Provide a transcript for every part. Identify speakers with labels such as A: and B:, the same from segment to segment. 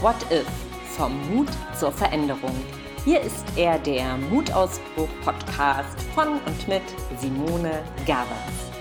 A: What If? Vom Mut zur Veränderung. Hier ist er der Mutausbruch-Podcast von und mit Simone Gavas.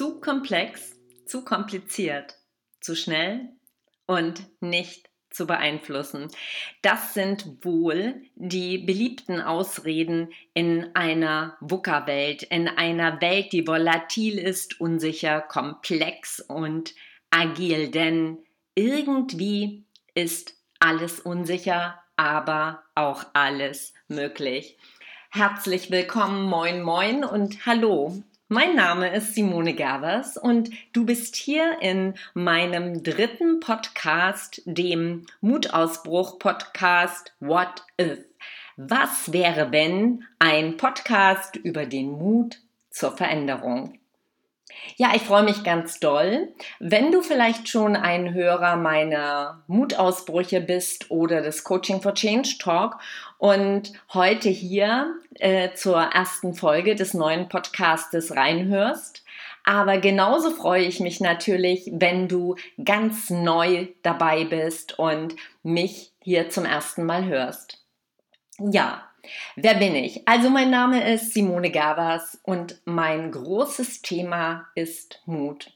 A: Zu komplex, zu kompliziert, zu schnell und nicht zu beeinflussen. Das sind wohl die beliebten Ausreden in einer VUCA-Welt, in einer Welt, die volatil ist, unsicher, komplex und agil. Denn irgendwie ist alles unsicher, aber auch alles möglich. Herzlich willkommen, moin, moin und hallo mein Name ist Simone Gervers und du bist hier in meinem dritten Podcast, dem Mutausbruch-Podcast What If? Was wäre, wenn ein Podcast über den Mut zur Veränderung? Ja, ich freue mich ganz doll. Wenn du vielleicht schon ein Hörer meiner Mutausbrüche bist oder des Coaching for Change Talk und heute hier äh, zur ersten Folge des neuen Podcastes reinhörst. Aber genauso freue ich mich natürlich, wenn du ganz neu dabei bist und mich hier zum ersten Mal hörst. Ja, Wer bin ich? Also mein Name ist Simone Gavas und mein großes Thema ist Mut.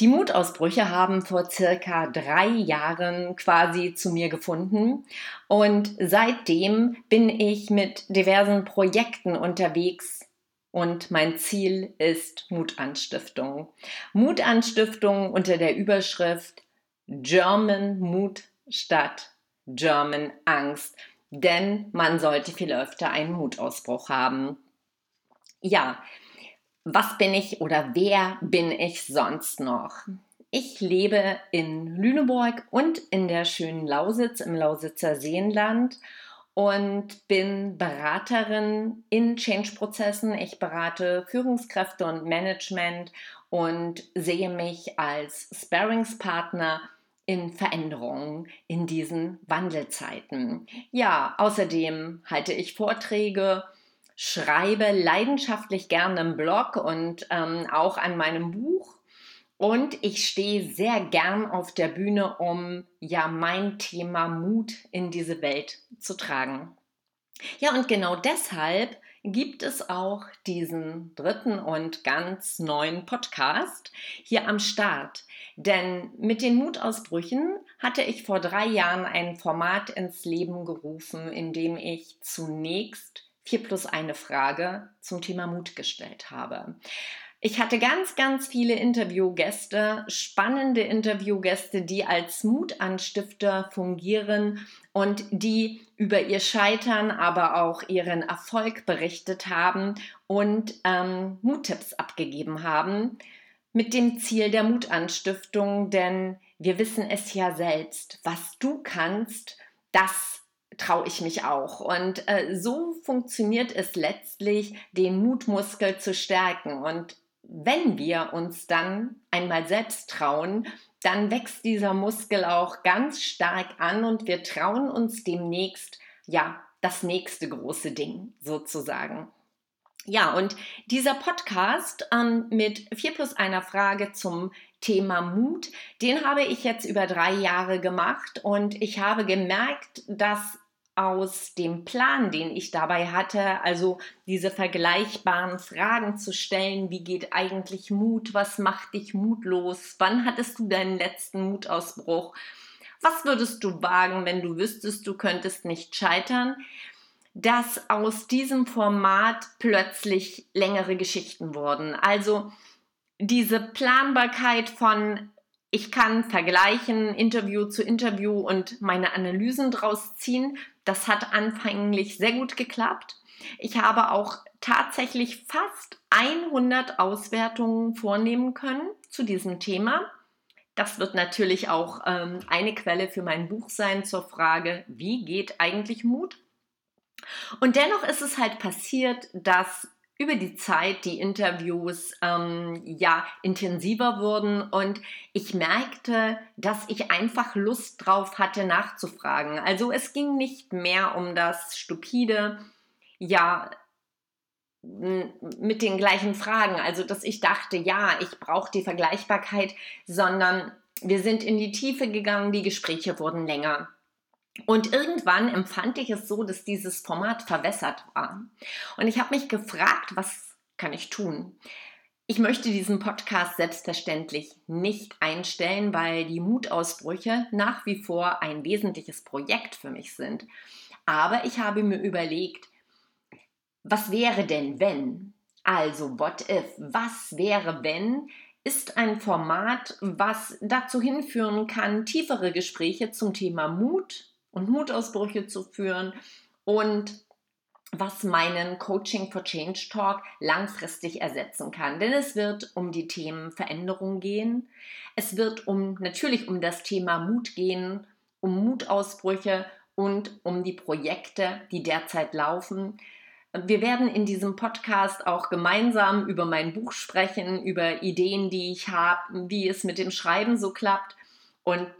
A: Die Mutausbrüche haben vor circa drei Jahren quasi zu mir gefunden und seitdem bin ich mit diversen Projekten unterwegs und mein Ziel ist Mutanstiftung. Mutanstiftung unter der Überschrift German Mut statt German Angst denn man sollte viel öfter einen Mutausbruch haben. Ja, was bin ich oder wer bin ich sonst noch? Ich lebe in Lüneburg und in der schönen Lausitz im Lausitzer Seenland und bin Beraterin in Change-Prozessen. Ich berate Führungskräfte und Management und sehe mich als Sparringspartner in Veränderungen in diesen Wandelzeiten. Ja, außerdem halte ich Vorträge, schreibe leidenschaftlich gerne im Blog und ähm, auch an meinem Buch. Und ich stehe sehr gern auf der Bühne, um ja mein Thema Mut in diese Welt zu tragen. Ja, und genau deshalb gibt es auch diesen dritten und ganz neuen Podcast hier am Start. Denn mit den Mutausbrüchen hatte ich vor drei Jahren ein Format ins Leben gerufen, in dem ich zunächst vier plus eine Frage zum Thema Mut gestellt habe. Ich hatte ganz, ganz viele Interviewgäste, spannende Interviewgäste, die als Mutanstifter fungieren und die über ihr Scheitern, aber auch ihren Erfolg berichtet haben und ähm, Muttipps abgegeben haben mit dem Ziel der Mutanstiftung, denn wir wissen es ja selbst, was du kannst, das traue ich mich auch. Und äh, so funktioniert es letztlich, den Mutmuskel zu stärken. Und wenn wir uns dann einmal selbst trauen, dann wächst dieser Muskel auch ganz stark an und wir trauen uns demnächst, ja, das nächste große Ding sozusagen. Ja, und dieser Podcast ähm, mit vier plus einer Frage zum Thema Mut, den habe ich jetzt über drei Jahre gemacht und ich habe gemerkt, dass aus dem Plan, den ich dabei hatte, also diese vergleichbaren Fragen zu stellen, wie geht eigentlich Mut, was macht dich mutlos, wann hattest du deinen letzten Mutausbruch, was würdest du wagen, wenn du wüsstest, du könntest nicht scheitern, dass aus diesem Format plötzlich längere Geschichten wurden. Also diese Planbarkeit von ich kann vergleichen, Interview zu Interview und meine Analysen draus ziehen. Das hat anfänglich sehr gut geklappt. Ich habe auch tatsächlich fast 100 Auswertungen vornehmen können zu diesem Thema. Das wird natürlich auch ähm, eine Quelle für mein Buch sein zur Frage, wie geht eigentlich Mut? Und dennoch ist es halt passiert, dass über die Zeit die Interviews ähm, ja intensiver wurden und ich merkte, dass ich einfach Lust drauf hatte nachzufragen. Also es ging nicht mehr um das stupide, ja mit den gleichen Fragen, also dass ich dachte, ja, ich brauche die Vergleichbarkeit, sondern wir sind in die Tiefe gegangen, die Gespräche wurden länger. Und irgendwann empfand ich es so, dass dieses Format verwässert war. Und ich habe mich gefragt, was kann ich tun? Ich möchte diesen Podcast selbstverständlich nicht einstellen, weil die Mutausbrüche nach wie vor ein wesentliches Projekt für mich sind. Aber ich habe mir überlegt, was wäre denn wenn? Also, what if? Was wäre wenn? Ist ein Format, was dazu hinführen kann, tiefere Gespräche zum Thema Mut und Mutausbrüche zu führen und was meinen Coaching for Change Talk langfristig ersetzen kann. Denn es wird um die Themen Veränderung gehen. Es wird um natürlich um das Thema Mut gehen, um Mutausbrüche und um die Projekte, die derzeit laufen. Wir werden in diesem Podcast auch gemeinsam über mein Buch sprechen, über Ideen, die ich habe, wie es mit dem Schreiben so klappt. Und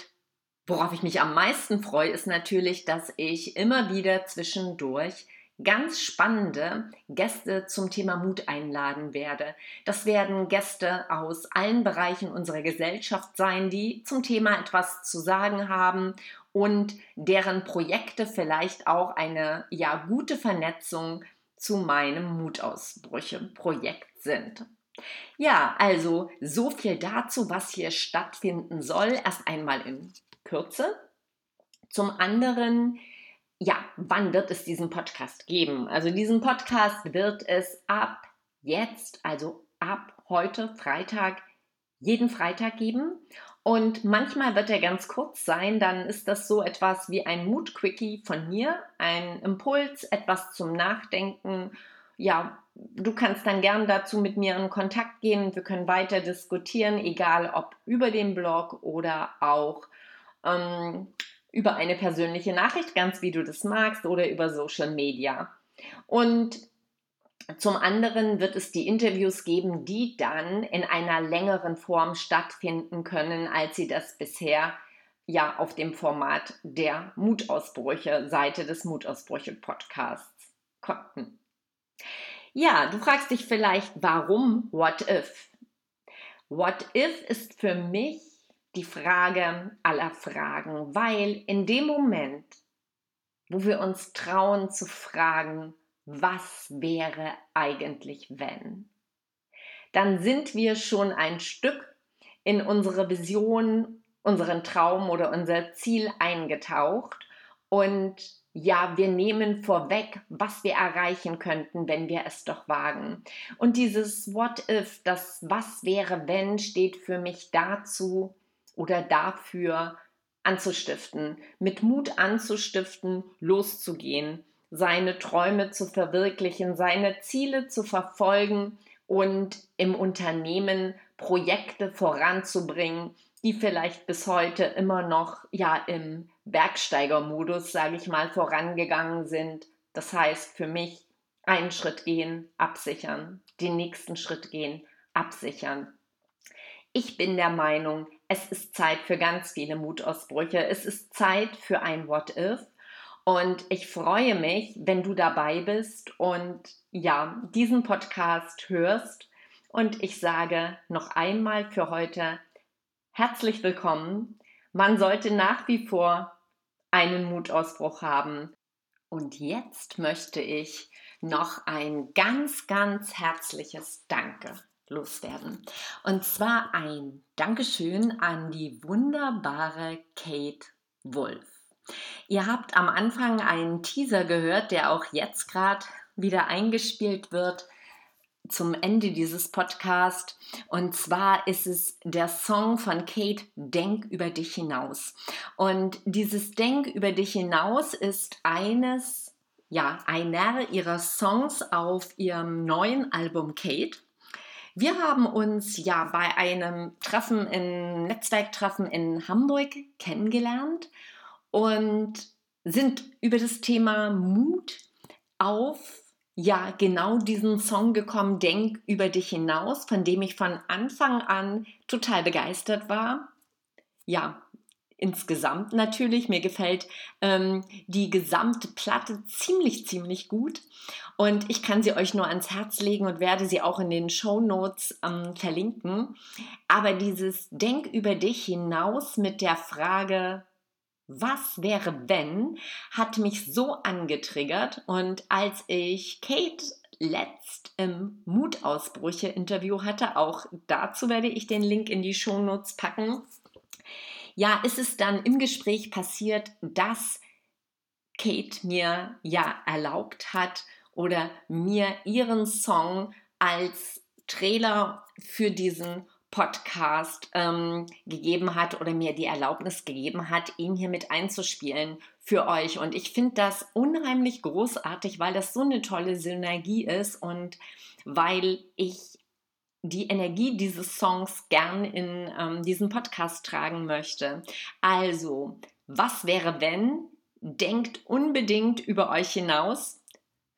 A: Worauf ich mich am meisten freue, ist natürlich, dass ich immer wieder zwischendurch ganz spannende Gäste zum Thema Mut einladen werde. Das werden Gäste aus allen Bereichen unserer Gesellschaft sein, die zum Thema etwas zu sagen haben und deren Projekte vielleicht auch eine ja gute Vernetzung zu meinem Mutausbrüche-Projekt sind. Ja, also so viel dazu, was hier stattfinden soll. Erst einmal in Kürze. Zum anderen, ja, wann wird es diesen Podcast geben? Also diesen Podcast wird es ab jetzt, also ab heute Freitag, jeden Freitag geben. Und manchmal wird er ganz kurz sein, dann ist das so etwas wie ein Mood-Quickie von mir, ein Impuls, etwas zum Nachdenken. Ja, du kannst dann gern dazu mit mir in Kontakt gehen. Wir können weiter diskutieren, egal ob über den Blog oder auch ähm, über eine persönliche Nachricht, ganz wie du das magst, oder über Social Media. Und zum anderen wird es die Interviews geben, die dann in einer längeren Form stattfinden können, als sie das bisher ja auf dem Format der Mutausbrüche, Seite des Mutausbrüche Podcasts konnten. Ja, du fragst dich vielleicht, warum What If? What If ist für mich die Frage aller Fragen, weil in dem Moment, wo wir uns trauen zu fragen, was wäre eigentlich wenn, dann sind wir schon ein Stück in unsere Vision, unseren Traum oder unser Ziel eingetaucht und ja, wir nehmen vorweg, was wir erreichen könnten, wenn wir es doch wagen. Und dieses What if, das Was wäre wenn, steht für mich dazu, oder dafür anzustiften, mit Mut anzustiften, loszugehen, seine Träume zu verwirklichen, seine Ziele zu verfolgen und im Unternehmen Projekte voranzubringen, die vielleicht bis heute immer noch ja im Bergsteigermodus, sage ich mal, vorangegangen sind. Das heißt für mich einen Schritt gehen, absichern, den nächsten Schritt gehen, absichern. Ich bin der Meinung, es ist Zeit für ganz viele Mutausbrüche. Es ist Zeit für ein What If. Und ich freue mich, wenn du dabei bist und ja, diesen Podcast hörst. Und ich sage noch einmal für heute herzlich willkommen. Man sollte nach wie vor einen Mutausbruch haben. Und jetzt möchte ich noch ein ganz, ganz herzliches Danke loswerden. Und zwar ein Dankeschön an die wunderbare Kate Wolf. Ihr habt am Anfang einen Teaser gehört, der auch jetzt gerade wieder eingespielt wird zum Ende dieses Podcasts. Und zwar ist es der Song von Kate Denk über dich hinaus. Und dieses Denk über dich hinaus ist eines, ja, einer ihrer Songs auf ihrem neuen Album Kate. Wir haben uns ja bei einem Treffen in Netzwerktreffen in Hamburg kennengelernt und sind über das Thema Mut auf ja genau diesen Song gekommen, Denk über dich hinaus, von dem ich von Anfang an total begeistert war. Ja, insgesamt natürlich. Mir gefällt ähm, die gesamte Platte ziemlich, ziemlich gut. Und ich kann sie euch nur ans Herz legen und werde sie auch in den Show Notes ähm, verlinken. Aber dieses Denk über dich hinaus mit der Frage, was wäre wenn, hat mich so angetriggert. Und als ich Kate letzt im Mutausbrüche-Interview hatte, auch dazu werde ich den Link in die Shownotes packen, ja, ist es dann im Gespräch passiert, dass Kate mir ja erlaubt hat oder mir ihren Song als Trailer für diesen Podcast ähm, gegeben hat oder mir die Erlaubnis gegeben hat, ihn hier mit einzuspielen für euch. Und ich finde das unheimlich großartig, weil das so eine tolle Synergie ist und weil ich die Energie dieses Songs gern in ähm, diesen Podcast tragen möchte. Also, was wäre wenn? Denkt unbedingt über euch hinaus.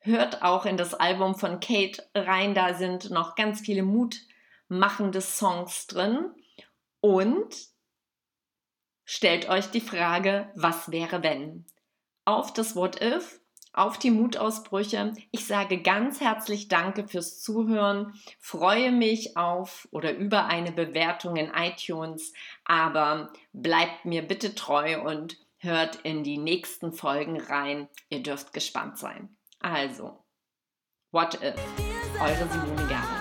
A: Hört auch in das Album von Kate rein, da sind noch ganz viele Mut machende Songs drin und stellt euch die Frage, was wäre wenn? Auf das What If, auf die Mutausbrüche. Ich sage ganz herzlich Danke fürs Zuhören, freue mich auf oder über eine Bewertung in iTunes, aber bleibt mir bitte treu und hört in die nächsten Folgen rein. Ihr dürft gespannt sein. Also, What If? Eure Simone Gerber.